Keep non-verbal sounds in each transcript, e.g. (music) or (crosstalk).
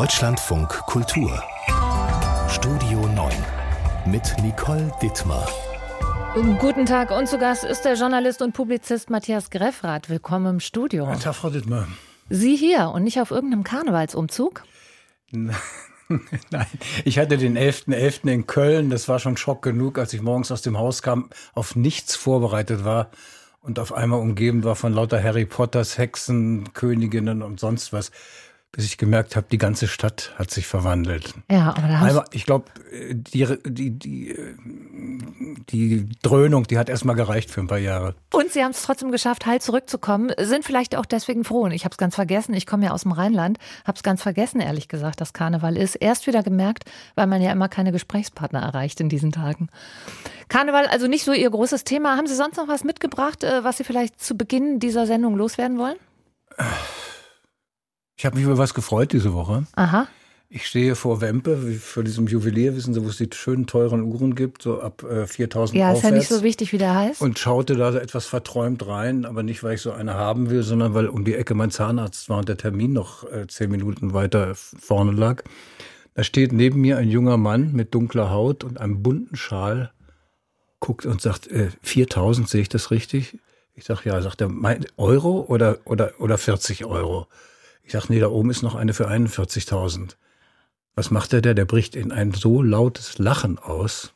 Deutschlandfunk Kultur. Studio 9 mit Nicole Dittmar. Guten Tag und zu Gast ist der Journalist und Publizist Matthias Greffrath. Willkommen im Studio. Guten Tag, Frau Dittmar. Sie hier und nicht auf irgendeinem Karnevalsumzug? (laughs) Nein, ich hatte den 11.11. .11. in Köln. Das war schon Schock genug, als ich morgens aus dem Haus kam, auf nichts vorbereitet war und auf einmal umgeben war von lauter Harry Potters Hexen, Königinnen und sonst was bis ich gemerkt habe, die ganze Stadt hat sich verwandelt. Ja, aber da Einmal, ich glaube, die, die, die, die Dröhnung, die hat erstmal gereicht für ein paar Jahre. Und Sie haben es trotzdem geschafft, heil zurückzukommen, sind vielleicht auch deswegen froh. Und ich habe es ganz vergessen, ich komme ja aus dem Rheinland, habe es ganz vergessen, ehrlich gesagt, dass Karneval ist. Erst wieder gemerkt, weil man ja immer keine Gesprächspartner erreicht in diesen Tagen. Karneval, also nicht so Ihr großes Thema. Haben Sie sonst noch was mitgebracht, äh, was Sie vielleicht zu Beginn dieser Sendung loswerden wollen? Ich habe mich über was gefreut diese Woche. Aha. Ich stehe vor Wempe, für diesem Juwelier, wissen Sie, wo es die schönen, teuren Uhren gibt, so ab äh, 4000 Ja, aufwärts. ist ja nicht so wichtig, wie der heißt. Und schaute da etwas verträumt rein, aber nicht, weil ich so eine haben will, sondern weil um die Ecke mein Zahnarzt war und der Termin noch äh, zehn Minuten weiter vorne lag. Da steht neben mir ein junger Mann mit dunkler Haut und einem bunten Schal, guckt und sagt, äh, 4000, sehe ich das richtig? Ich sage, ja, sagt er, mein Euro oder, oder, oder 40 Euro? Ich sage, nee, da oben ist noch eine für 41.000. Was macht der der? Der bricht in ein so lautes Lachen aus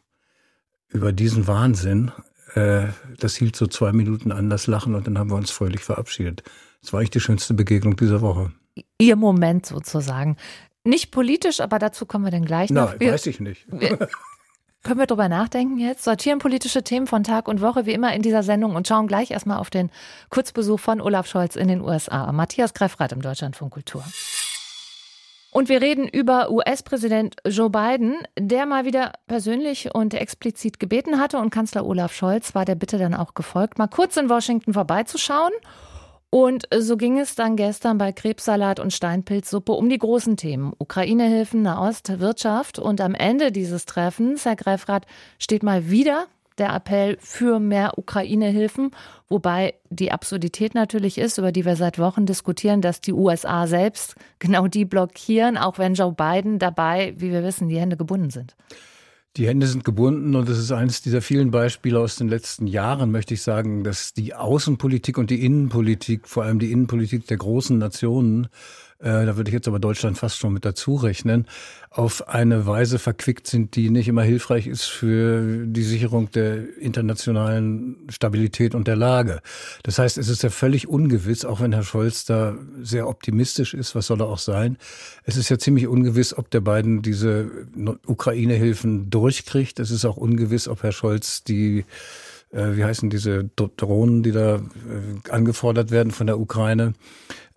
über diesen Wahnsinn. Äh, das hielt so zwei Minuten an, das Lachen, und dann haben wir uns fröhlich verabschiedet. Das war eigentlich die schönste Begegnung dieser Woche. Ihr Moment sozusagen. Nicht politisch, aber dazu kommen wir dann gleich noch. Wir- weiß ich nicht. wir- Können wir drüber nachdenken jetzt? Sortieren politische Themen von Tag und Woche wie immer in dieser Sendung und schauen gleich erstmal auf den Kurzbesuch von Olaf Scholz in den USA. Matthias Greffrath im Deutschlandfunk Kultur. Und wir reden über US-Präsident Joe Biden, der mal wieder persönlich und explizit gebeten hatte und Kanzler Olaf Scholz war der Bitte dann auch gefolgt, mal kurz in Washington vorbeizuschauen. Und so ging es dann gestern bei Krebssalat und Steinpilzsuppe um die großen Themen. Ukraine-Hilfen, Nahost, Wirtschaft. Und am Ende dieses Treffens, Herr Greifrath, steht mal wieder der Appell für mehr Ukraine-Hilfen. Wobei die Absurdität natürlich ist, über die wir seit Wochen diskutieren, dass die USA selbst (laughs) genau die blockieren, auch wenn Joe Biden dabei, wie wir wissen, die Hände gebunden sind. Die Hände sind gebunden und es ist eines dieser vielen Beispiele aus den letzten Jahren, möchte ich sagen, dass die Außenpolitik und die Innenpolitik, vor allem die Innenpolitik der großen Nationen, äh, da würde ich jetzt aber Deutschland fast schon mit dazu rechnen, auf eine Weise verquickt sind, die nicht immer hilfreich ist für die Sicherung der internationalen Stabilität und der Lage. Das heißt, es ist ja völlig ungewiss, auch wenn Herr Scholz da sehr optimistisch ist, was soll er auch sein. Es ist ja ziemlich ungewiss, ob der beiden diese Ukraine-Hilfen durchkriegt. Es ist auch ungewiss, ob Herr Scholz die äh, wie heißen diese Dro- Drohnen, die da äh, angefordert werden von der Ukraine,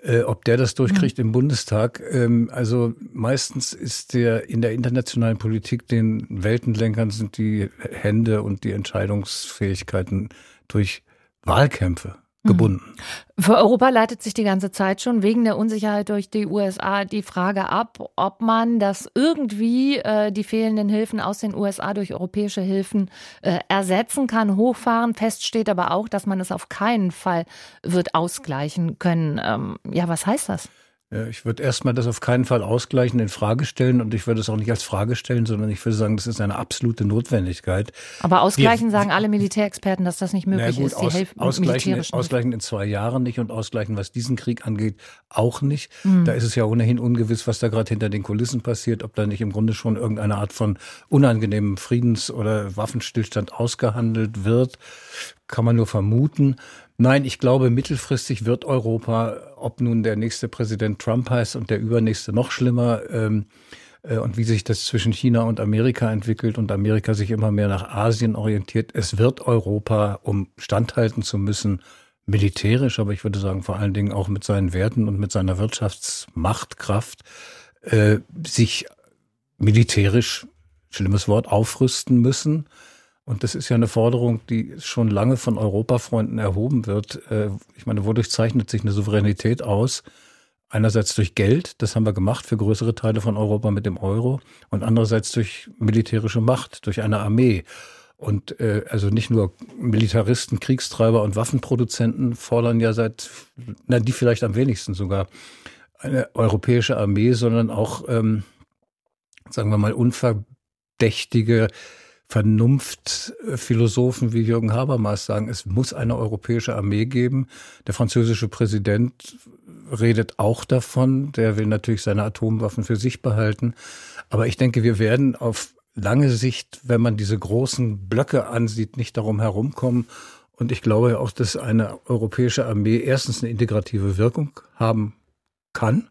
äh, ob der das durchkriegt im Bundestag. Ähm, also meistens ist der in der internationalen Politik den Weltenlenkern sind die Hände und die Entscheidungsfähigkeiten durch Wahlkämpfe gebunden. Für Europa leitet sich die ganze Zeit schon wegen der Unsicherheit durch die USA die Frage ab, ob man das irgendwie äh, die fehlenden Hilfen aus den USA durch europäische Hilfen äh, ersetzen kann, hochfahren. Fest steht aber auch, dass man es auf keinen Fall wird ausgleichen können. Ähm, ja, was heißt das? Ja, ich würde erstmal das auf keinen Fall ausgleichen, in Frage stellen und ich würde es auch nicht als Frage stellen, sondern ich würde sagen, das ist eine absolute Notwendigkeit. Aber ausgleichen sagen alle Militärexperten, dass das nicht möglich gut, ist. Die aus, helfen ausgleichen, ausgleichen in zwei Jahren nicht und ausgleichen, was diesen Krieg angeht, auch nicht. Hm. Da ist es ja ohnehin ungewiss, was da gerade hinter den Kulissen passiert, ob da nicht im Grunde schon irgendeine Art von unangenehmem Friedens- oder Waffenstillstand ausgehandelt wird, kann man nur vermuten. Nein, ich glaube, mittelfristig wird Europa, ob nun der nächste Präsident Trump heißt und der übernächste noch schlimmer, ähm, äh, und wie sich das zwischen China und Amerika entwickelt und Amerika sich immer mehr nach Asien orientiert. Es wird Europa, um standhalten zu müssen, militärisch, aber ich würde sagen vor allen Dingen auch mit seinen Werten und mit seiner Wirtschaftsmachtkraft, äh, sich militärisch, schlimmes Wort, aufrüsten müssen. Und das ist ja eine Forderung, die schon lange von Europafreunden erhoben wird. Äh, Ich meine, wodurch zeichnet sich eine Souveränität aus? Einerseits durch Geld, das haben wir gemacht für größere Teile von Europa mit dem Euro, und andererseits durch militärische Macht, durch eine Armee. Und äh, also nicht nur Militaristen, Kriegstreiber und Waffenproduzenten fordern ja seit, na die vielleicht am wenigsten sogar, eine europäische Armee, sondern auch, ähm, sagen wir mal, unverdächtige Vernunftphilosophen wie Jürgen Habermas sagen, es muss eine europäische Armee geben. Der französische Präsident redet auch davon. Der will natürlich seine Atomwaffen für sich behalten. Aber ich denke, wir werden auf lange Sicht, wenn man diese großen Blöcke ansieht, nicht darum herumkommen. Und ich glaube auch, dass eine europäische Armee erstens eine integrative Wirkung haben kann.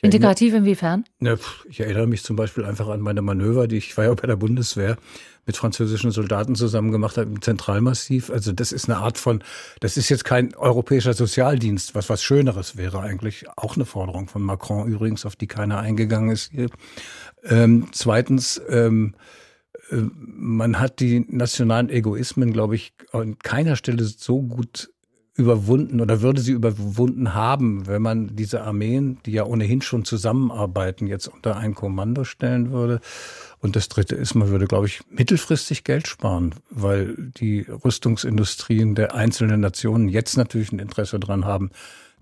Integrativ inwiefern? Ne, ich erinnere mich zum Beispiel einfach an meine Manöver, die ich war ja bei der Bundeswehr mit französischen Soldaten zusammen gemacht habe im Zentralmassiv. Also das ist eine Art von, das ist jetzt kein europäischer Sozialdienst, was was Schöneres wäre eigentlich. Auch eine Forderung von Macron übrigens, auf die keiner eingegangen ist hier. Ähm, zweitens, ähm, äh, man hat die nationalen Egoismen, glaube ich, an keiner Stelle so gut überwunden oder würde sie überwunden haben, wenn man diese Armeen, die ja ohnehin schon zusammenarbeiten, jetzt unter ein Kommando stellen würde. Und das Dritte ist, man würde, glaube ich, mittelfristig Geld sparen, weil die Rüstungsindustrien der einzelnen Nationen jetzt natürlich ein Interesse dran haben,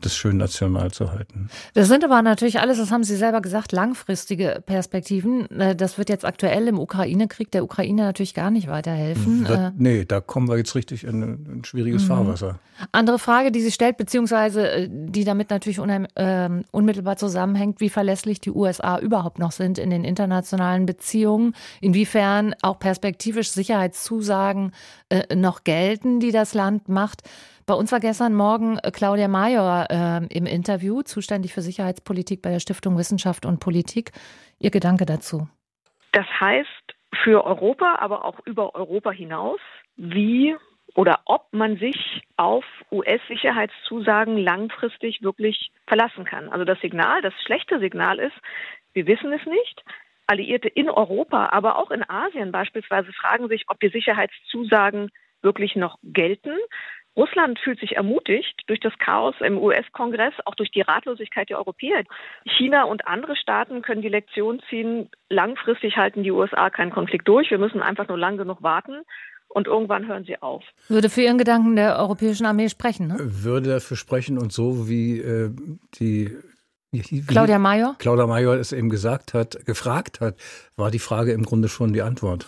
das schön national zu halten. Das sind aber natürlich alles, das haben Sie selber gesagt, langfristige Perspektiven. Äh, das wird jetzt aktuell im Ukraine-Krieg der Ukraine natürlich gar nicht weiterhelfen. Wird, äh, nee, da kommen wir jetzt richtig in ein schwieriges mhm. Fahrwasser. Andere Frage, die sich stellt, beziehungsweise äh, die damit natürlich äh, unmittelbar zusammenhängt, wie verlässlich die USA überhaupt noch sind in den internationalen Beziehungen, inwiefern auch perspektivisch Sicherheitszusagen äh, noch gelten, die das Land macht. Bei uns war gestern Morgen äh, Claudia Major äh, im Interview, zuständig für Sicherheitspolitik bei der Stiftung Wissenschaft und Politik. Ihr Gedanke dazu? Das heißt für Europa, aber auch über Europa hinaus, wie oder ob man sich auf US-Sicherheitszusagen langfristig wirklich verlassen kann. Also das Signal, das schlechte Signal ist, wir wissen es nicht. Alliierte in Europa, aber auch in Asien beispielsweise fragen sich, ob die Sicherheitszusagen wirklich noch gelten. Russland fühlt sich ermutigt durch das Chaos im US-Kongress, auch durch die Ratlosigkeit der Europäer. China und andere Staaten können die Lektion ziehen, langfristig halten die USA keinen Konflikt durch. Wir müssen einfach nur lang genug warten. Und irgendwann hören sie auf. Würde für Ihren Gedanken der europäischen Armee sprechen, ne? Würde dafür sprechen und so wie äh, die wie, Claudia Major? Claudia Major es eben gesagt hat, gefragt hat, war die Frage im Grunde schon die Antwort.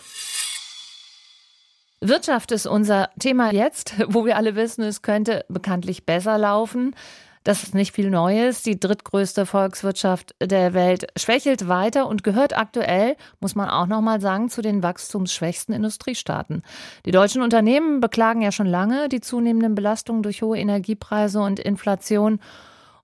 Wirtschaft ist unser Thema jetzt, (laughs) wo wir alle wissen, es könnte bekanntlich besser laufen. Das ist nicht viel Neues. Die drittgrößte Volkswirtschaft der Welt schwächelt weiter und gehört aktuell, muss man auch noch mal sagen, zu den wachstumsschwächsten Industriestaaten. Die deutschen Unternehmen beklagen ja schon lange die zunehmenden Belastungen durch hohe Energiepreise und Inflation.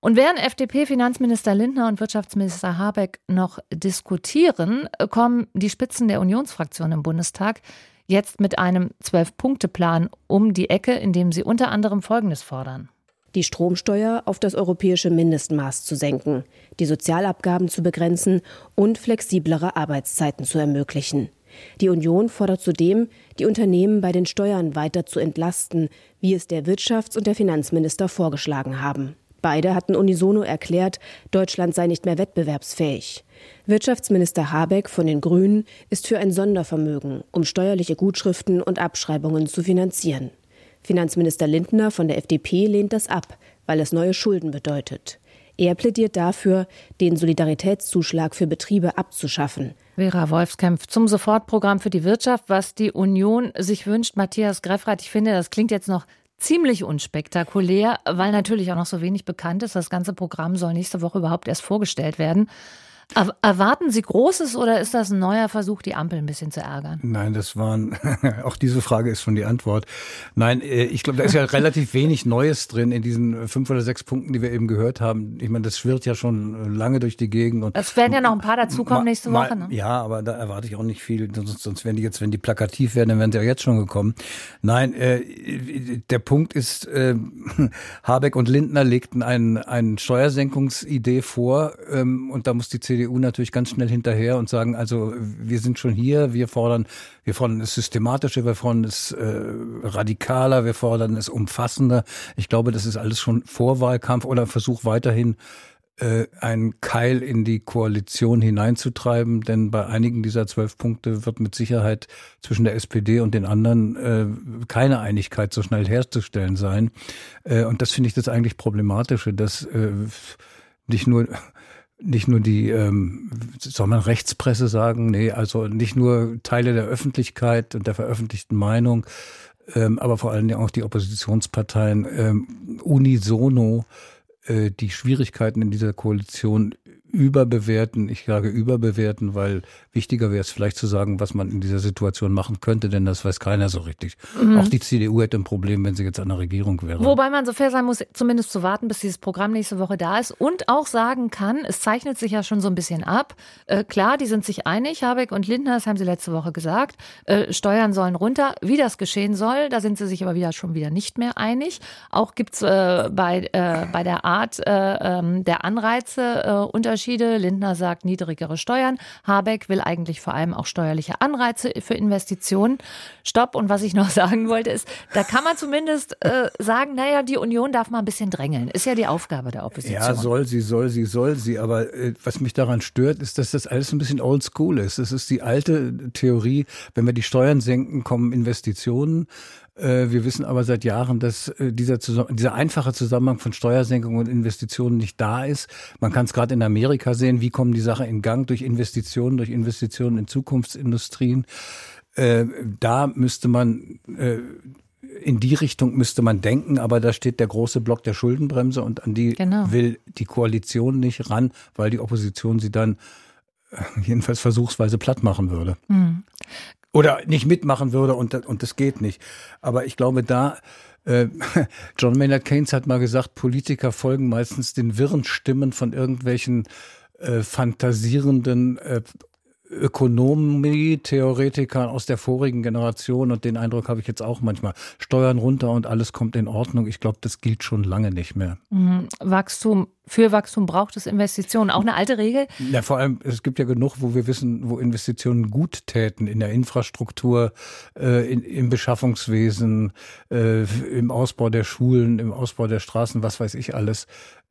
Und während FDP-Finanzminister Lindner und Wirtschaftsminister Habeck noch diskutieren, kommen die Spitzen der Unionsfraktion im Bundestag jetzt mit einem Zwölf-Punkte-Plan um die Ecke, in dem sie unter anderem Folgendes fordern. Die Stromsteuer auf das europäische Mindestmaß zu senken, die Sozialabgaben zu begrenzen und flexiblere Arbeitszeiten zu ermöglichen. Die Union fordert zudem, die Unternehmen bei den Steuern weiter zu entlasten, wie es der Wirtschafts- und der Finanzminister vorgeschlagen haben. Beide hatten unisono erklärt, Deutschland sei nicht mehr wettbewerbsfähig. Wirtschaftsminister Habeck von den Grünen ist für ein Sondervermögen, um steuerliche Gutschriften und Abschreibungen zu finanzieren. Finanzminister Lindner von der FDP lehnt das ab, weil es neue Schulden bedeutet. Er plädiert dafür, den Solidaritätszuschlag für Betriebe abzuschaffen. Vera Wolfskämpf zum Sofortprogramm für die Wirtschaft, was die Union sich wünscht. Matthias Greffrath, ich finde, das klingt jetzt noch ziemlich unspektakulär, weil natürlich auch noch so wenig bekannt ist. Das ganze Programm soll nächste Woche überhaupt erst vorgestellt werden. Erwarten Sie Großes oder ist das ein neuer Versuch, die Ampel ein bisschen zu ärgern? Nein, das waren, (laughs) auch diese Frage ist schon die Antwort. Nein, äh, ich glaube, da ist ja relativ wenig Neues drin in diesen fünf oder sechs Punkten, die wir eben gehört haben. Ich meine, das schwirrt ja schon lange durch die Gegend. Und es werden ja noch ein paar dazukommen nächste Woche. Ne? Ja, aber da erwarte ich auch nicht viel. Sonst, sonst werden die jetzt, wenn die plakativ werden, dann wären sie ja jetzt schon gekommen. Nein, äh, der Punkt ist, äh, (laughs) Habeck und Lindner legten eine ein Steuersenkungsidee vor ähm, und da muss die CDU CDU natürlich ganz schnell hinterher und sagen, also wir sind schon hier, wir fordern, wir fordern es systematischer, wir fordern es äh, radikaler, wir fordern es umfassender. Ich glaube, das ist alles schon Vorwahlkampf oder Versuch weiterhin äh, einen Keil in die Koalition hineinzutreiben, denn bei einigen dieser zwölf Punkte wird mit Sicherheit zwischen der SPD und den anderen äh, keine Einigkeit so schnell herzustellen sein. Äh, und das finde ich das eigentlich Problematische, dass äh, nicht nur nicht nur die, ähm, soll man Rechtspresse sagen? Nee, also nicht nur Teile der Öffentlichkeit und der veröffentlichten Meinung, ähm, aber vor allen Dingen auch die Oppositionsparteien ähm, unisono äh, die Schwierigkeiten in dieser Koalition überbewerten. Ich sage überbewerten, weil wichtiger wäre es vielleicht zu sagen, was man in dieser Situation machen könnte, denn das weiß keiner so richtig. Mhm. Auch die CDU hätte ein Problem, wenn sie jetzt an der Regierung wäre. Wobei man so fair sein muss, zumindest zu warten, bis dieses Programm nächste Woche da ist und auch sagen kann, es zeichnet sich ja schon so ein bisschen ab. Äh, klar, die sind sich einig, Habeck und Lindner, das haben sie letzte Woche gesagt, äh, Steuern sollen runter. Wie das geschehen soll, da sind sie sich aber wieder schon wieder nicht mehr einig. Auch gibt's äh, bei, äh, bei der Art äh, ähm, der Anreize äh, Unterschiede. Lindner sagt niedrigere Steuern. Habeck will eigentlich vor allem auch steuerliche Anreize für Investitionen. Stopp. Und was ich noch (laughs) sagen wollte, ist, da kann man zumindest äh, sagen, naja, die Union darf mal ein bisschen drängeln. Ist ja die Aufgabe der Opposition. Ja, soll sie, soll sie, soll sie. Aber äh, was mich daran stört, ist, dass das alles ein bisschen oldschool ist. Es ist die alte Theorie, wenn wir die Steuern senken, kommen Investitionen. Äh, wir wissen aber seit Jahren, dass äh, dieser, dieser einfache Zusammenhang von Steuersenkung und Investitionen nicht da ist. Man kann es gerade in Amerika sehen, wie kommen die Sachen in Gang durch Investitionen, durch Investitionen in Zukunftsindustrien. Äh, da müsste man in die Richtung müsste man denken, aber da steht der große Block der Schuldenbremse und an die genau. will die Koalition nicht ran, weil die Opposition sie dann jedenfalls versuchsweise platt machen würde. Mhm oder nicht mitmachen würde und, und das geht nicht. Aber ich glaube, da äh, (laughs) John Maynard Keynes hat mal gesagt, Politiker folgen meistens den wirren Stimmen von irgendwelchen äh, fantasierenden äh, Ökonomie-Theoretikern aus der vorigen Generation und den Eindruck habe ich jetzt auch manchmal. Steuern runter und alles kommt in Ordnung. Ich glaube, das gilt schon lange nicht mehr. Mhm. Wachstum, für Wachstum braucht es Investitionen. Auch eine alte Regel? Ja, vor allem, es gibt ja genug, wo wir wissen, wo Investitionen gut täten in der Infrastruktur, äh, in, im Beschaffungswesen, äh, im Ausbau der Schulen, im Ausbau der Straßen, was weiß ich alles.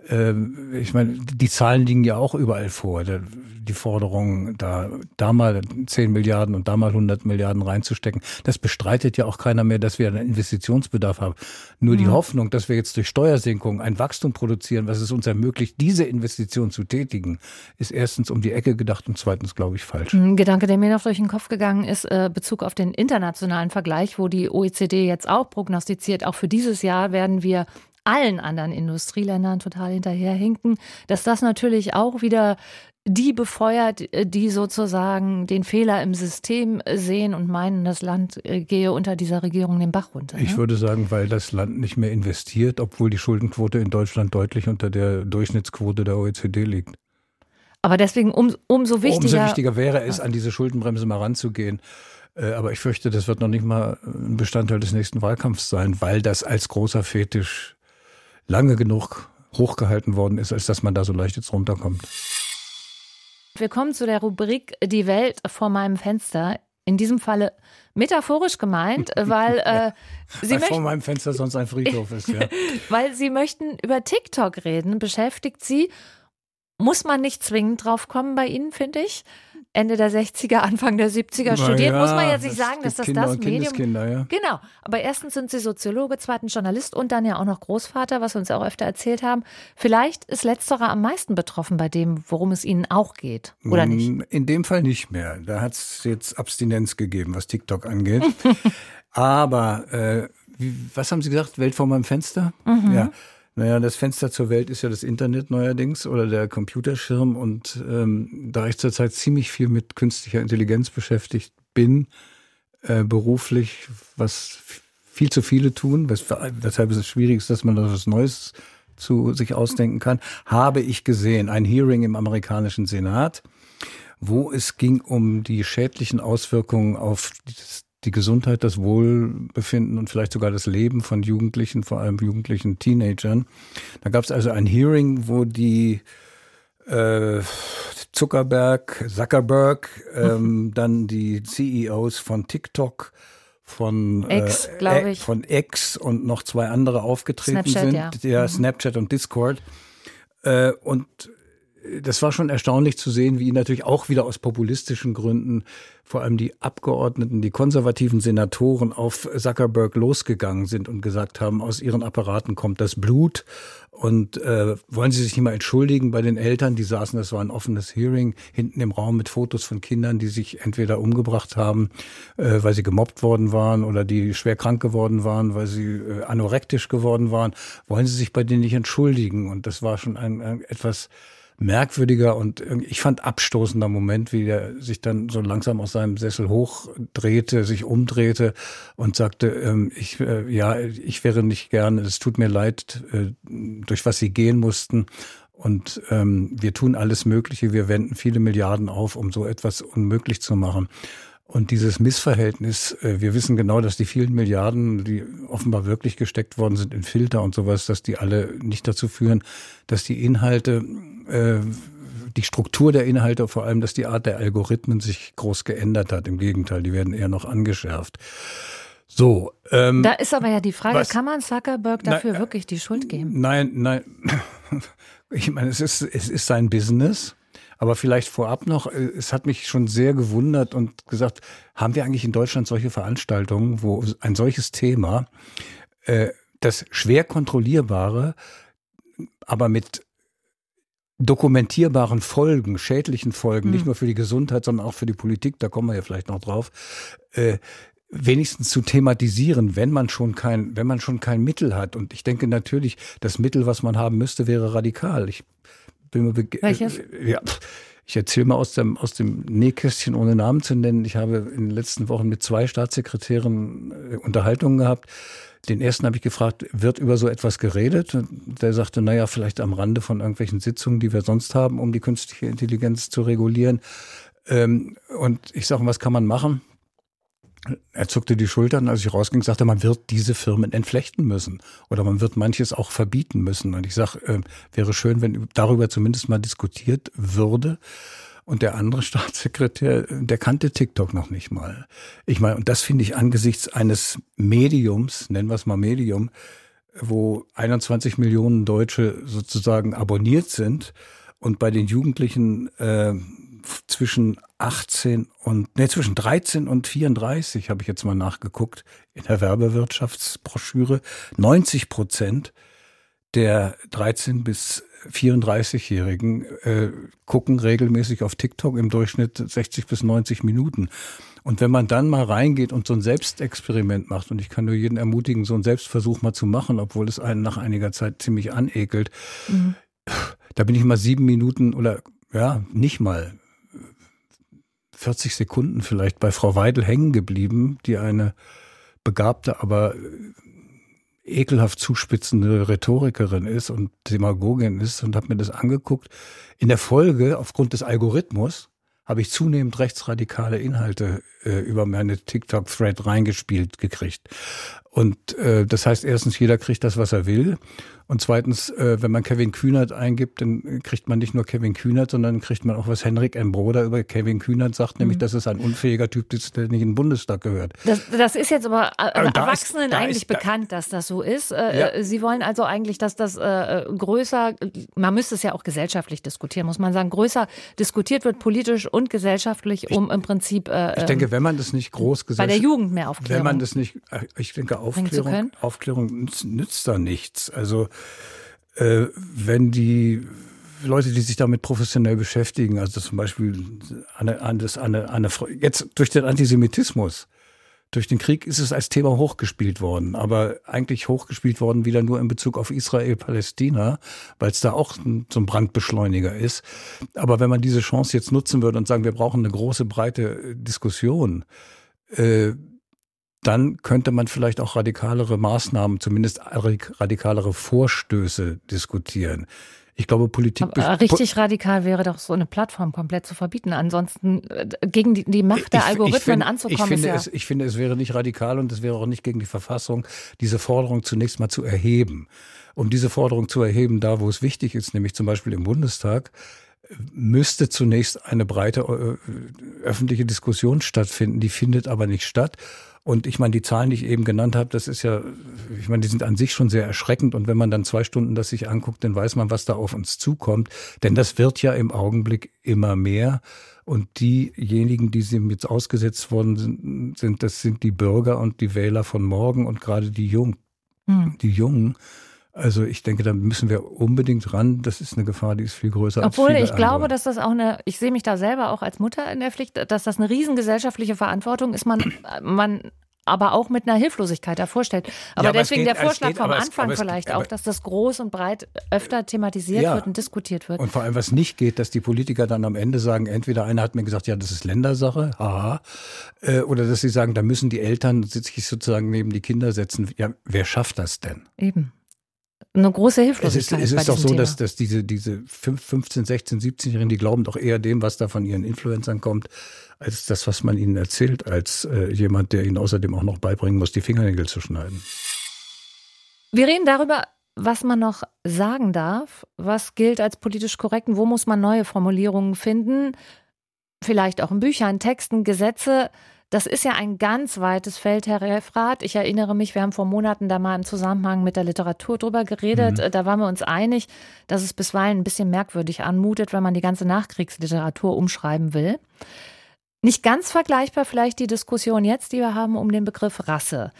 Ähm, ich meine, die Zahlen liegen ja auch überall vor. Die Forderung, da, da mal 10 Milliarden und da mal 100 Milliarden reinzustecken, das bestreitet ja auch keiner mehr, dass wir einen Investitionsbedarf haben. Nur die Hoffnung, dass wir jetzt durch Steuersenkungen ein Wachstum produzieren, was es uns ermöglicht, diese Investition zu tätigen, ist erstens um die Ecke gedacht und zweitens, glaube ich, falsch. Ein Gedanke, der mir noch durch den Kopf gegangen ist, äh, Bezug auf den internationalen Vergleich, wo die OECD jetzt auch prognostiziert, auch für dieses Jahr werden wir allen anderen Industrieländern total hinterherhinken, dass das natürlich auch wieder die befeuert, die sozusagen den Fehler im System sehen und meinen, das Land äh, gehe unter dieser Regierung den Bach runter. Ne? Ich würde sagen, weil das Land nicht mehr investiert, obwohl die Schuldenquote in Deutschland deutlich unter der Durchschnittsquote der OECD liegt. Aber deswegen um, umso wichtiger. Umso wichtiger wäre es, an diese Schuldenbremse mal ranzugehen. Äh, aber ich fürchte, das wird noch nicht mal ein Bestandteil des nächsten Wahlkampfs sein, weil das als großer Fetisch lange genug hochgehalten worden ist, als dass man da so leicht jetzt runterkommt. Wir kommen zu der Rubrik Die Welt vor meinem Fenster. In diesem Falle metaphorisch gemeint, (laughs) weil äh, Sie weil möchten, vor meinem Fenster sonst ein Friedhof ist, ja. (laughs) weil Sie möchten über TikTok reden, beschäftigt Sie. Muss man nicht zwingend drauf kommen bei Ihnen, finde ich. Ende der 60er, Anfang der 70er studiert, ja, muss man jetzt nicht sagen, dass das Kinder das Medium. Ja. Genau. Aber erstens sind Sie Soziologe, zweitens Journalist und dann ja auch noch Großvater, was wir uns auch öfter erzählt haben. Vielleicht ist letzterer am meisten betroffen bei dem, worum es Ihnen auch geht, oder nicht? Mm, in dem Fall nicht mehr. Da hat es jetzt Abstinenz gegeben, was TikTok angeht. (laughs) Aber äh, wie, was haben Sie gesagt? Welt vor meinem Fenster? Mhm. Ja. Naja, das Fenster zur Welt ist ja das Internet neuerdings oder der Computerschirm. Und ähm, da ich zurzeit ziemlich viel mit künstlicher Intelligenz beschäftigt bin, äh, beruflich, was viel zu viele tun, weshalb es schwierig ist, dass man da was Neues zu sich ausdenken kann, habe ich gesehen, ein Hearing im amerikanischen Senat, wo es ging um die schädlichen Auswirkungen auf das die Gesundheit, das Wohlbefinden und vielleicht sogar das Leben von Jugendlichen, vor allem jugendlichen Teenagern. Da gab es also ein Hearing, wo die äh, Zuckerberg, Zuckerberg, ähm, (laughs) dann die CEOs von TikTok, von X, äh, ich. von X und noch zwei andere aufgetreten Snapchat, sind, ja, ja mhm. Snapchat und Discord. Äh, und das war schon erstaunlich zu sehen, wie natürlich auch wieder aus populistischen Gründen vor allem die Abgeordneten, die konservativen Senatoren auf Zuckerberg losgegangen sind und gesagt haben, aus ihren Apparaten kommt das Blut und äh, wollen Sie sich nicht mal entschuldigen bei den Eltern, die saßen, das war ein offenes Hearing, hinten im Raum mit Fotos von Kindern, die sich entweder umgebracht haben, äh, weil sie gemobbt worden waren oder die schwer krank geworden waren, weil sie äh, anorektisch geworden waren. Wollen Sie sich bei denen nicht entschuldigen? Und das war schon ein, ein etwas merkwürdiger und ich fand abstoßender Moment, wie er sich dann so langsam aus seinem Sessel hochdrehte, sich umdrehte und sagte, ähm, ich, äh, ja, ich wäre nicht gerne, es tut mir leid, äh, durch was Sie gehen mussten. Und ähm, wir tun alles Mögliche, wir wenden viele Milliarden auf, um so etwas unmöglich zu machen. Und dieses Missverhältnis, äh, wir wissen genau, dass die vielen Milliarden, die offenbar wirklich gesteckt worden sind in Filter und sowas, dass die alle nicht dazu führen, dass die Inhalte, äh, die Struktur der Inhalte, vor allem, dass die Art der Algorithmen sich groß geändert hat. Im Gegenteil, die werden eher noch angeschärft. So. Ähm, da ist aber ja die Frage, was, kann man Zuckerberg dafür nein, wirklich die Schuld geben? Nein, nein. (laughs) Ich meine, es ist, es ist sein Business. Aber vielleicht vorab noch, äh, es hat mich schon sehr gewundert und gesagt, haben wir eigentlich in Deutschland solche Veranstaltungen, wo ein solches Thema, äh, das schwer kontrollierbare, aber mit dokumentierbaren Folgen, schädlichen Folgen, mhm. nicht nur für die Gesundheit, sondern auch für die Politik, da kommen wir ja vielleicht noch drauf, äh, wenigstens zu thematisieren, wenn man schon kein, wenn man schon kein Mittel hat. Und ich denke natürlich, das Mittel, was man haben müsste, wäre radikal. Ich bin mir Welches? Ja, ich erzähle mal aus dem, aus dem Nähkästchen, ohne Namen zu nennen. Ich habe in den letzten Wochen mit zwei Staatssekretären äh, Unterhaltungen gehabt. Den ersten habe ich gefragt, wird über so etwas geredet? Und der sagte, naja, vielleicht am Rande von irgendwelchen Sitzungen, die wir sonst haben, um die künstliche Intelligenz zu regulieren. Ähm, und ich sage, was kann man machen? Er zuckte die Schultern, als ich rausging, sagte, man wird diese Firmen entflechten müssen oder man wird manches auch verbieten müssen. Und ich sage, äh, wäre schön, wenn darüber zumindest mal diskutiert würde. Und der andere (laughs) Staatssekretär, der kannte TikTok noch nicht mal. Ich meine, und das finde ich angesichts eines Mediums, nennen wir es mal Medium, wo 21 Millionen Deutsche sozusagen abonniert sind und bei den Jugendlichen äh, zwischen 18 und, nee, zwischen 13 und 34 habe ich jetzt mal nachgeguckt in der Werbewirtschaftsbroschüre. 90 Prozent der 13 bis 34-Jährigen äh, gucken regelmäßig auf TikTok im Durchschnitt 60 bis 90 Minuten. Und wenn man dann mal reingeht und so ein Selbstexperiment macht, und ich kann nur jeden ermutigen, so einen Selbstversuch mal zu machen, obwohl es einen nach einiger Zeit ziemlich anekelt, mhm. da bin ich mal sieben Minuten oder ja, nicht mal 40 Sekunden vielleicht bei Frau Weidel hängen geblieben, die eine begabte, aber ekelhaft zuspitzende Rhetorikerin ist und Demagogin ist und habe mir das angeguckt. In der Folge, aufgrund des Algorithmus, habe ich zunehmend rechtsradikale Inhalte äh, über meine TikTok-Thread reingespielt gekriegt. Und äh, das heißt erstens, jeder kriegt das, was er will. Und zweitens, äh, wenn man Kevin Kühnert eingibt, dann kriegt man nicht nur Kevin Kühnert, sondern kriegt man auch, was Henrik M. Broder über Kevin Kühnert sagt, nämlich, mhm. dass es ein unfähiger Typ ist, der nicht in den Bundestag gehört. Das, das ist jetzt aber äh, also Erwachsenen ist, eigentlich ist, bekannt, dass das so ist. Äh, ja. Sie wollen also eigentlich, dass das äh, größer, man müsste es ja auch gesellschaftlich diskutieren, muss man sagen, größer diskutiert wird, politisch und gesellschaftlich, um ich, im Prinzip. Äh, ich denke, wenn man das nicht groß Bei der Jugend mehr Aufklärung. Wenn man das nicht, ich denke, Aufklärung, Aufklärung nützt, nützt da nichts. Also äh, wenn die Leute, die sich damit professionell beschäftigen, also zum Beispiel eine, eine, eine, eine, jetzt durch den Antisemitismus, durch den Krieg ist es als Thema hochgespielt worden, aber eigentlich hochgespielt worden wieder nur in Bezug auf Israel-Palästina, weil es da auch so ein Brandbeschleuniger ist. Aber wenn man diese Chance jetzt nutzen würde und sagen, wir brauchen eine große, breite Diskussion, äh, dann könnte man vielleicht auch radikalere Maßnahmen, zumindest radikalere Vorstöße diskutieren. Ich glaube, Politik. Aber richtig radikal wäre doch so eine Plattform komplett zu verbieten. Ansonsten äh, gegen die, die Macht der Algorithmen ich find, anzukommen. Ich finde, ja es, ich finde, es wäre nicht radikal und es wäre auch nicht gegen die Verfassung, diese Forderung zunächst mal zu erheben. Um diese Forderung zu erheben, da wo es wichtig ist, nämlich zum Beispiel im Bundestag, müsste zunächst eine breite äh, öffentliche Diskussion stattfinden. Die findet aber nicht statt. Und ich meine, die Zahlen, die ich eben genannt habe, das ist ja, ich meine, die sind an sich schon sehr erschreckend. Und wenn man dann zwei Stunden das sich anguckt, dann weiß man, was da auf uns zukommt. Denn das wird ja im Augenblick immer mehr. Und diejenigen, die sie jetzt ausgesetzt worden sind, sind, das sind die Bürger und die Wähler von morgen und gerade die Jungen. Hm. Die Jungen. Also ich denke, da müssen wir unbedingt ran. Das ist eine Gefahr, die ist viel größer Obwohl als ich andere. glaube, dass das auch eine, ich sehe mich da selber auch als Mutter in der Pflicht, dass das eine riesengesellschaftliche Verantwortung ist. Man, man aber auch mit einer Hilflosigkeit davor stellt. Aber ja, deswegen geht, der Vorschlag geht, vom Anfang es, vielleicht es, auch, dass das groß und breit öfter thematisiert ja. wird und diskutiert wird. Und vor allem, was nicht geht, dass die Politiker dann am Ende sagen, entweder einer hat mir gesagt, ja, das ist Ländersache, haha, äh, oder dass sie sagen, da müssen die Eltern sich sozusagen neben die Kinder setzen. Ja, wer schafft das denn? Eben eine große Hilflosigkeit. Es ist, es ist doch so, dass, dass diese, diese 15, 16, 17-Jährigen, die glauben doch eher dem, was da von ihren Influencern kommt, als das, was man ihnen erzählt, als äh, jemand, der ihnen außerdem auch noch beibringen muss, die Fingernägel zu schneiden. Wir reden darüber, was man noch sagen darf, was gilt als politisch korrekt und wo muss man neue Formulierungen finden, vielleicht auch in Büchern, Texten, Gesetze. Das ist ja ein ganz weites Feld, Herr Refrat. Ich erinnere mich, wir haben vor Monaten da mal im Zusammenhang mit der Literatur drüber geredet. Mhm. Da waren wir uns einig, dass es bisweilen ein bisschen merkwürdig anmutet, wenn man die ganze Nachkriegsliteratur umschreiben will. Nicht ganz vergleichbar vielleicht die Diskussion jetzt, die wir haben um den Begriff Rasse.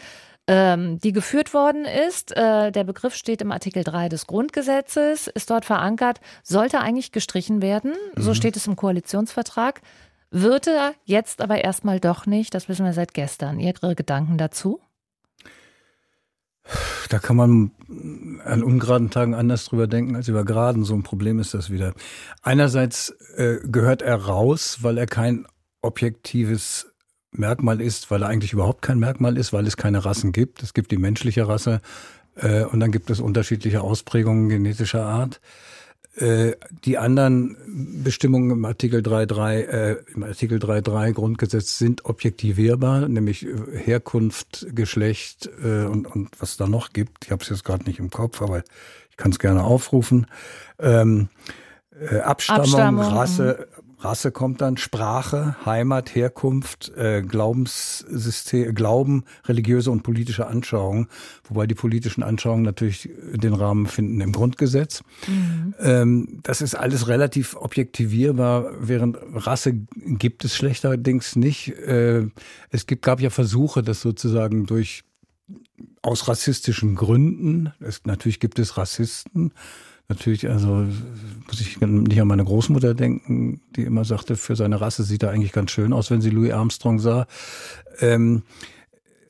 Ähm, die geführt worden ist. Äh, der Begriff steht im Artikel 3 des Grundgesetzes, ist dort verankert, sollte eigentlich gestrichen werden. Mhm. So steht es im Koalitionsvertrag. Wird er jetzt aber erstmal doch nicht, das wissen wir seit gestern. Ihre Gedanken dazu? Da kann man an ungeraden Tagen anders drüber denken als über geraden. So ein Problem ist das wieder. Einerseits äh, gehört er raus, weil er kein objektives Merkmal ist, weil er eigentlich überhaupt kein Merkmal ist, weil es keine Rassen gibt. Es gibt die menschliche Rasse äh, und dann gibt es unterschiedliche Ausprägungen genetischer Art. Äh, die anderen Bestimmungen im Artikel 3.3, äh, im Artikel 3.3 Grundgesetz sind objektivierbar, nämlich äh, Herkunft, Geschlecht äh, und, und was da noch gibt. Ich habe es jetzt gerade nicht im Kopf, aber ich kann es gerne aufrufen. Ähm, äh, Abstammung, Abstammung, Rasse, Rasse kommt dann, Sprache, Heimat, Herkunft, äh, Glaubenssystem, Glauben, religiöse und politische Anschauungen, wobei die politischen Anschauungen natürlich den Rahmen finden im Grundgesetz. Mhm. Ähm, das ist alles relativ objektivierbar, während Rasse gibt es schlechterdings nicht. Äh, es gibt, gab ja Versuche, das sozusagen durch aus rassistischen Gründen, es, natürlich gibt es Rassisten, natürlich, also muss ich nicht an meine Großmutter denken, die immer sagte, für seine Rasse sieht er eigentlich ganz schön aus, wenn sie Louis Armstrong sah. Ähm,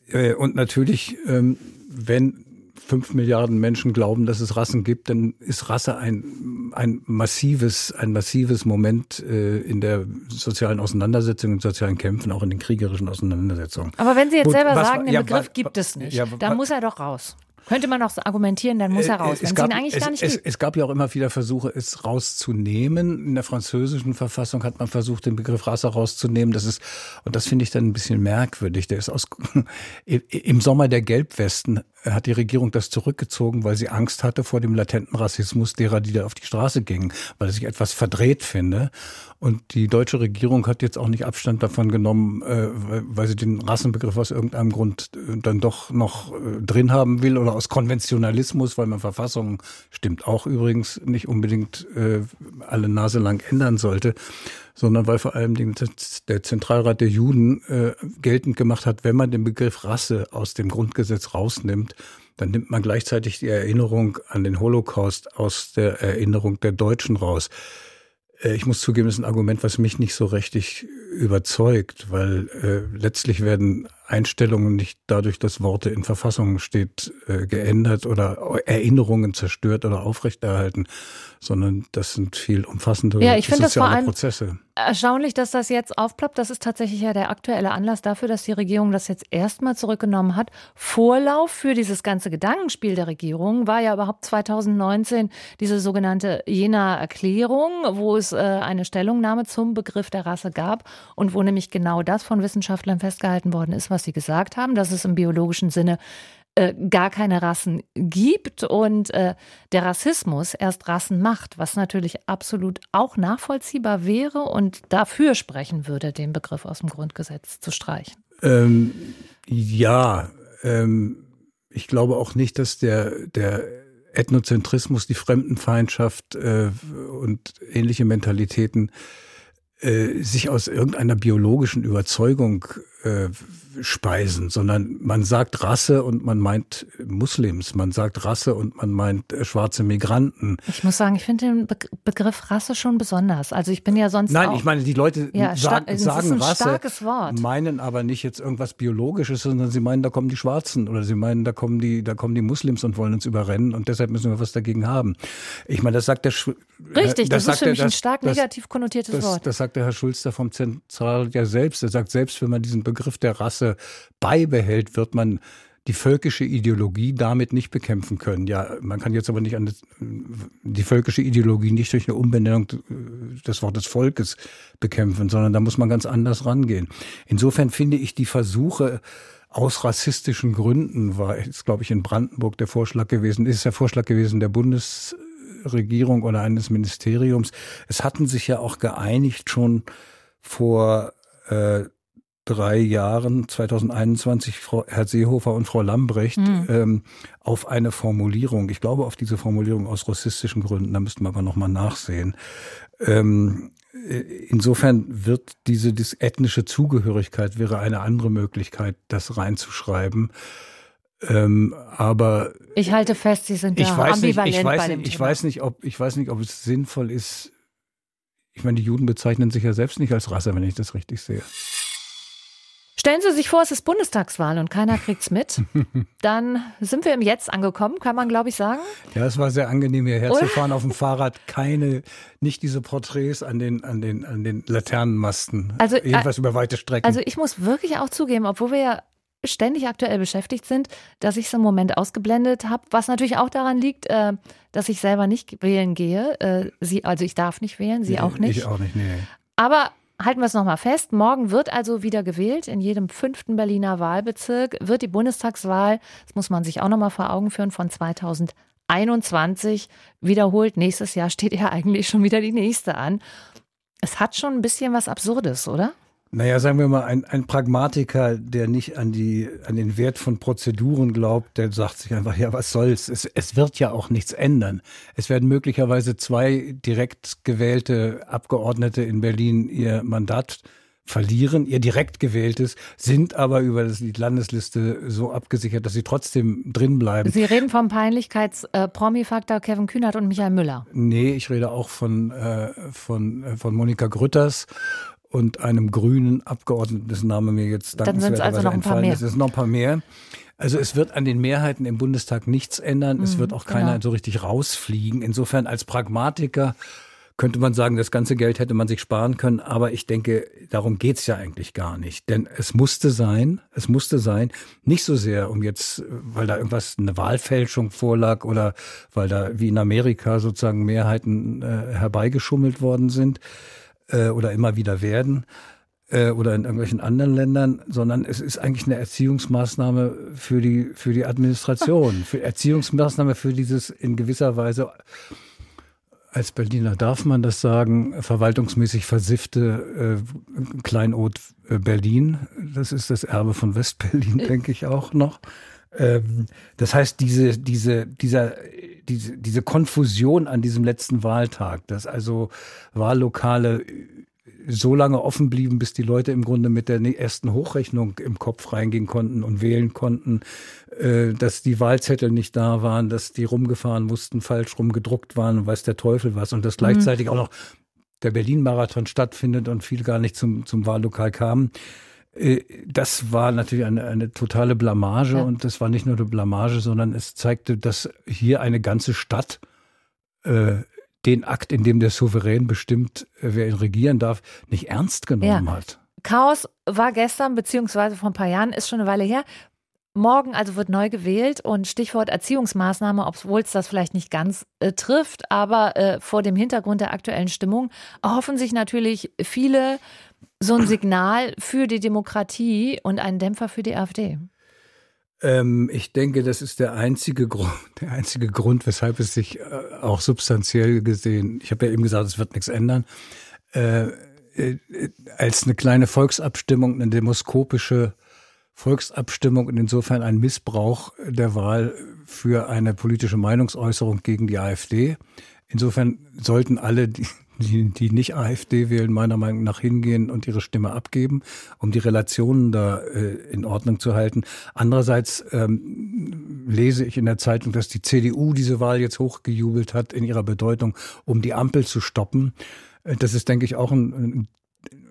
äh, und natürlich, ähm, wenn fünf Milliarden Menschen glauben, dass es Rassen gibt, dann ist Rasse ein, ein massives, ein massives Moment äh, in der sozialen Auseinandersetzung, in sozialen Kämpfen, auch in den kriegerischen Auseinandersetzungen. Aber wenn Sie jetzt Gut, selber sagen, den ja, Begriff gibt es nicht, ja, dann muss er doch raus. Könnte man auch so argumentieren, dann muss er äh, raus. Es, gab, eigentlich es, gar nicht es, es, gab ja auch immer wieder Versuche, es rauszunehmen. In der französischen Verfassung hat man versucht, den Begriff Rasse rauszunehmen. Das ist, und das finde ich dann ein bisschen merkwürdig. Der ist aus, (laughs) im Sommer der Gelbwesten hat die Regierung das zurückgezogen, weil sie Angst hatte vor dem latenten Rassismus derer, die da auf die Straße gingen, weil ich etwas verdreht finde. Und die deutsche Regierung hat jetzt auch nicht Abstand davon genommen, äh, weil sie den Rassenbegriff aus irgendeinem Grund äh, dann doch noch äh, drin haben will oder aus Konventionalismus, weil man Verfassungen, stimmt auch übrigens, nicht unbedingt alle Nase lang ändern sollte sondern weil vor allem der Zentralrat der Juden äh, geltend gemacht hat, wenn man den Begriff Rasse aus dem Grundgesetz rausnimmt, dann nimmt man gleichzeitig die Erinnerung an den Holocaust aus der Erinnerung der Deutschen raus. Äh, ich muss zugeben, das ist ein Argument, was mich nicht so richtig überzeugt, weil äh, letztlich werden Einstellungen nicht dadurch, dass Worte in Verfassungen steht, äh, geändert oder Erinnerungen zerstört oder aufrechterhalten, sondern das sind viel umfassendere ja, ich soziale das vor allem Prozesse. Erstaunlich, dass das jetzt aufploppt. Das ist tatsächlich ja der aktuelle Anlass dafür, dass die Regierung das jetzt erstmal zurückgenommen hat. Vorlauf für dieses ganze Gedankenspiel der Regierung war ja überhaupt 2019 diese sogenannte Jena Erklärung, wo es äh, eine Stellungnahme zum Begriff der Rasse gab und wo nämlich genau das von Wissenschaftlern festgehalten worden ist, was sie gesagt haben, dass es im biologischen Sinne äh, gar keine Rassen gibt und äh, der Rassismus erst Rassen macht, was natürlich absolut auch nachvollziehbar wäre und dafür sprechen würde, den Begriff aus dem Grundgesetz zu streichen. Ähm, Ja, ähm, ich glaube auch nicht, dass der, der Ethnozentrismus, die Fremdenfeindschaft äh, und ähnliche Mentalitäten äh, sich aus irgendeiner biologischen Überzeugung äh, speisen, sondern man sagt Rasse und man meint Muslims, man sagt Rasse und man meint äh, schwarze Migranten. Ich muss sagen, ich finde den Be Begriff Rasse schon besonders. Also ich bin ja sonst Nein, auch, ich meine, die Leute ja, sagen, sagen ist ein Rasse, starkes Wort. meinen aber nicht jetzt irgendwas Biologisches, sondern sie meinen, da kommen die Schwarzen oder sie meinen, da kommen die, da kommen die Muslims und wollen uns überrennen und deshalb müssen wir was dagegen haben. Ich meine, das sagt der Sch Richtig, das, das ist für mich der, ein stark das, negativ konnotiertes das, Wort. Das sagt der Herr Schulz da vom Zentral ja selbst. Er sagt, selbst wenn man diesen Begriff der Rasse beibehält, wird man die völkische Ideologie damit nicht bekämpfen können. Ja, man kann jetzt aber nicht an die völkische Ideologie nicht durch eine Umbenennung des Wortes Volkes bekämpfen, sondern da muss man ganz anders rangehen. Insofern finde ich die Versuche, aus rassistischen Gründen war jetzt, glaube ich, in Brandenburg der Vorschlag gewesen, ist der Vorschlag gewesen der Bundesregierung oder eines Ministeriums. Es hatten sich ja auch geeinigt schon vor äh, drei Jahren, 2021, Frau, Herr Seehofer und Frau Lambrecht, mhm. ähm, auf eine Formulierung. Ich glaube auf diese Formulierung aus rassistischen Gründen, da müssten wir aber nochmal nachsehen. Ähm, insofern wird diese, ethnische Zugehörigkeit wäre eine andere Möglichkeit, das reinzuschreiben. Ähm, aber ich halte fest, Sie sind ich da weiß ambivalent nicht, ich weiß bei dem ich Thema. weiß nicht, ob ich weiß nicht, ob es sinnvoll ist. Ich meine, die Juden bezeichnen sich ja selbst nicht als Rasse, wenn ich das richtig sehe. Stellen Sie sich vor, es ist Bundestagswahl und keiner kriegt's mit. (laughs) Dann sind wir im Jetzt angekommen, kann man glaube ich sagen. Ja, es war sehr angenehm hierher zu fahren auf dem Fahrrad. Keine, nicht diese Porträts an den, an den, an den Laternenmasten. Also, jedenfalls über weite Strecken. Also ich muss wirklich auch zugeben, obwohl wir ja ständig aktuell beschäftigt sind, dass ich es im Moment ausgeblendet habe, was natürlich auch daran liegt, äh, dass ich selber nicht wählen gehe. Äh, sie, also ich darf nicht wählen, Sie Nee, auch nicht. Ich auch nicht, nee. Aber halten wir es nochmal fest, morgen wird also wieder gewählt. In jedem fünften Berliner Wahlbezirk wird die Bundestagswahl, das muss man sich auch nochmal vor Augen führen, von 2021 wiederholt. Nächstes Jahr steht ja (laughs) eigentlich schon wieder die nächste an. Es hat schon ein bisschen was Absurdes, oder? Naja, sagen wir mal, ein, ein Pragmatiker, der nicht an, die, an den Wert von Prozeduren glaubt, der sagt sich einfach, ja, was soll's? Es, es wird ja auch nichts ändern. Es werden möglicherweise zwei direkt gewählte Abgeordnete in Berlin ihr Mandat verlieren, ihr direkt gewähltes, sind aber über die Landesliste so abgesichert, dass sie trotzdem drin bleiben. Sie reden vom Peinlichkeits-Promi-Faktor Kevin Kühnert und Michael Müller. Nee, ich rede auch von, äh, von, äh, von Monika Grütters und einem grünen Abgeordneten, dessen Name mir jetzt Dann sind's also noch ein paar mehr. Es ist noch ein paar mehr. Also es wird an den Mehrheiten im Bundestag nichts ändern. es Mhm, wird auch keiner genau. so richtig rausfliegen. Insofern als Pragmatiker könnte man sagen, das ganze Geld hätte man sich sparen können. Aber ich denke, darum geht's ja eigentlich gar nicht. Denn es musste sein, es musste sein, nicht so sehr, um jetzt, weil da irgendwas, eine Wahlfälschung vorlag oder weil da wie in Amerika sozusagen Mehrheiten äh, herbeigeschummelt worden sind äh, oder immer wieder werden äh, oder in irgendwelchen anderen Ländern, sondern es ist eigentlich eine Erziehungsmaßnahme für die für die Administration, für Erziehungsmaßnahme für dieses in gewisser Weise als Berliner darf man das sagen, verwaltungsmäßig versiffte äh, Kleinod äh, Berlin. Das ist das Erbe von Westberlin, denke ich auch noch. Ähm, das heißt, diese, diese, dieser, diese, diese Konfusion an diesem letzten Wahltag, dass also Wahllokale so lange offen blieben, bis die Leute im Grunde mit der ersten Hochrechnung im Kopf reingehen konnten und wählen konnten, äh, dass die Wahlzettel nicht da waren, dass die rumgefahren mussten, falsch rumgedruckt waren und weiß der Teufel was und dass gleichzeitig auch noch der Berlin-Marathon stattfindet und viele gar nicht zum, zum Wahllokal kamen. Äh, Das war natürlich eine, eine totale Blamage Ja. und das war nicht nur eine Blamage, sondern es zeigte, dass hier eine ganze Stadt äh, den Akt, in dem der Souverän bestimmt, äh, wer ihn regieren darf, nicht ernst genommen hat. Chaos war gestern, beziehungsweise vor ein paar Jahren, ist schon eine Weile her. Morgen also wird neu gewählt und Stichwort Erziehungsmaßnahme, obwohl es das vielleicht nicht ganz äh, trifft, aber äh, vor dem Hintergrund der aktuellen Stimmung erhoffen sich natürlich viele so ein Signal für die Demokratie und einen Dämpfer für die AfD. Ähm, ich denke, das ist der einzige Grund, der einzige Grund, weshalb es sich äh, auch substanziell gesehen, ich habe ja eben gesagt, es wird nichts ändern, äh, äh, als eine kleine Volksabstimmung, eine demoskopische Volksabstimmung und insofern ein Missbrauch der Wahl für eine politische Meinungsäußerung gegen die AfD. Insofern sollten alle, die, die nicht AfD wählen, meiner Meinung nach hingehen und ihre Stimme abgeben, um die Relationen da äh, in Ordnung zu halten. Andererseits ähm, lese ich in der Zeitung, dass die CDU diese Wahl jetzt hochgejubelt hat in ihrer Bedeutung, um die Ampel zu stoppen. Äh, das ist, denke ich, auch ein,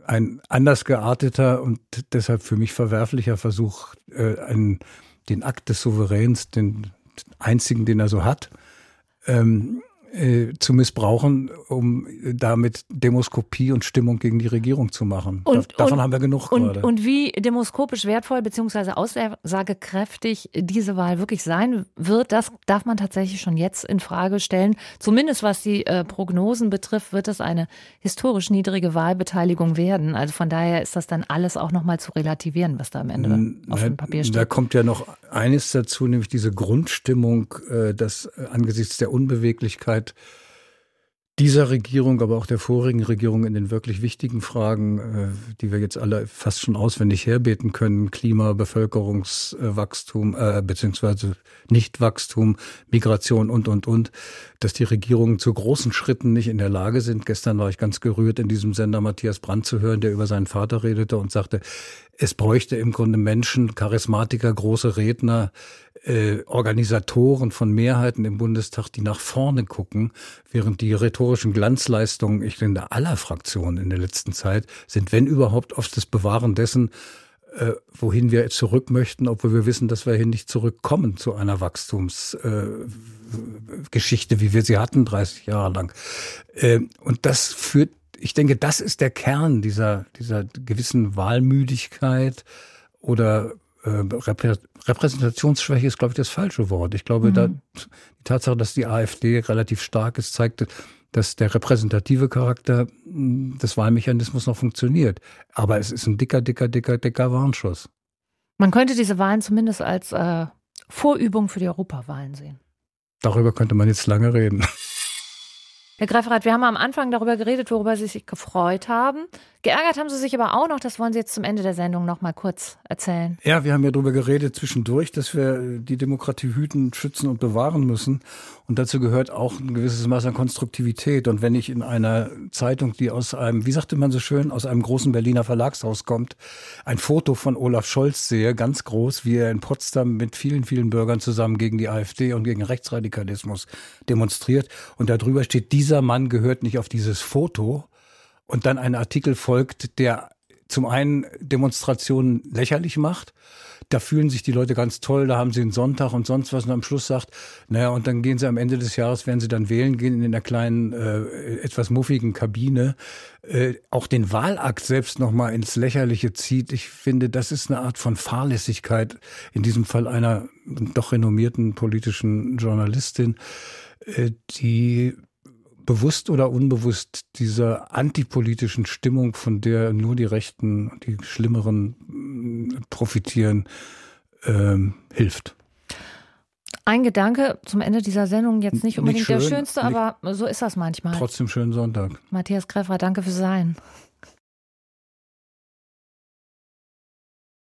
ein anders gearteter und deshalb für mich verwerflicher Versuch, äh, einen, den Akt des Souveräns, den einzigen, den er so hat, ähm, äh, zu missbrauchen, um damit Demoskopie und Stimmung gegen die Regierung zu machen. Und, da, davon und, haben wir genug und, gerade. Und wie demoskopisch wertvoll bzw. aussagekräftig diese Wahl wirklich sein wird, das darf man tatsächlich schon jetzt in Frage stellen. Zumindest was die äh, Prognosen betrifft, wird es eine historisch niedrige Wahlbeteiligung werden. Also von daher ist das dann alles auch nochmal zu relativieren, was da am Ende Na, auf dem Papier steht. Da kommt ja noch eines dazu, nämlich diese Grundstimmung, äh, dass äh, angesichts der Unbeweglichkeit dieser Regierung, aber auch der vorigen Regierung in den wirklich wichtigen Fragen, äh, die wir jetzt alle fast schon auswendig herbeten können, Klima, Bevölkerungswachstum, äh, beziehungsweise Nichtwachstum, Migration und, und, und, dass die Regierungen zu großen Schritten nicht in der Lage sind. Gestern war ich ganz gerührt, in diesem Sender Matthias Brandt zu hören, der über seinen Vater redete und sagte, es bräuchte im Grunde Menschen, Charismatiker, große Redner, äh, Organisatoren von Mehrheiten im Bundestag, die nach vorne gucken, während die rhetorischen Glanzleistungen, ich finde, aller Fraktionen in der letzten Zeit sind, wenn überhaupt, oft das Bewahren dessen, äh, wohin wir zurück möchten, obwohl wir wissen, dass wir hier nicht zurückkommen zu einer Wachstumsgeschichte, äh, wie wir sie hatten 30 Jahre lang. Äh, und das führt, ich denke, das ist der Kern dieser, dieser gewissen Wahlmüdigkeit oder äh, Repräsentationsschwäche ist, glaube ich, das falsche Wort. Ich glaube, mhm. da, die Tatsache, dass die AfD relativ stark ist, zeigt, dass der repräsentative Charakter hm, des Wahlmechanismus noch funktioniert. Aber es ist ein dicker, dicker, dicker, dicker Warnschuss. Man könnte diese Wahlen zumindest als äh, Vorübung für die Europawahlen sehen. Darüber könnte man jetzt lange reden. Herr Greifrath, wir haben am Anfang darüber geredet, worüber Sie sich gefreut haben. Geärgert haben Sie sich aber auch noch, das wollen Sie jetzt zum Ende der Sendung noch mal kurz erzählen. Ja, wir haben ja darüber geredet zwischendurch, dass wir die Demokratie hüten, schützen und bewahren müssen. Und dazu gehört auch ein gewisses Maß an Konstruktivität. Und wenn ich in einer Zeitung, die aus einem, wie sagte man so schön, aus einem großen Berliner Verlagshaus kommt, ein Foto von Olaf Scholz sehe, ganz groß, wie er in Potsdam mit vielen, vielen Bürgern zusammen gegen die AfD und gegen Rechtsradikalismus demonstriert. Und darüber steht, dieser Mann gehört nicht auf dieses Foto, und dann ein Artikel folgt, der zum einen Demonstrationen lächerlich macht. Da fühlen sich die Leute ganz toll, da haben sie einen Sonntag und sonst was und am Schluss sagt, naja, und dann gehen sie am Ende des Jahres, werden sie dann wählen gehen in einer kleinen, äh, etwas muffigen Kabine, äh, auch den Wahlakt selbst nochmal ins Lächerliche zieht. Ich finde, das ist eine Art von Fahrlässigkeit, in diesem Fall einer doch renommierten politischen Journalistin, äh, die bewusst oder unbewusst dieser antipolitischen Stimmung, von der nur die Rechten, die Schlimmeren mm, profitieren, ähm, hilft. Ein Gedanke zum Ende dieser Sendung, jetzt nicht unbedingt nicht schön, der schönste, aber so ist das manchmal. Trotzdem schönen Sonntag. Matthias Greffer, danke für Sein.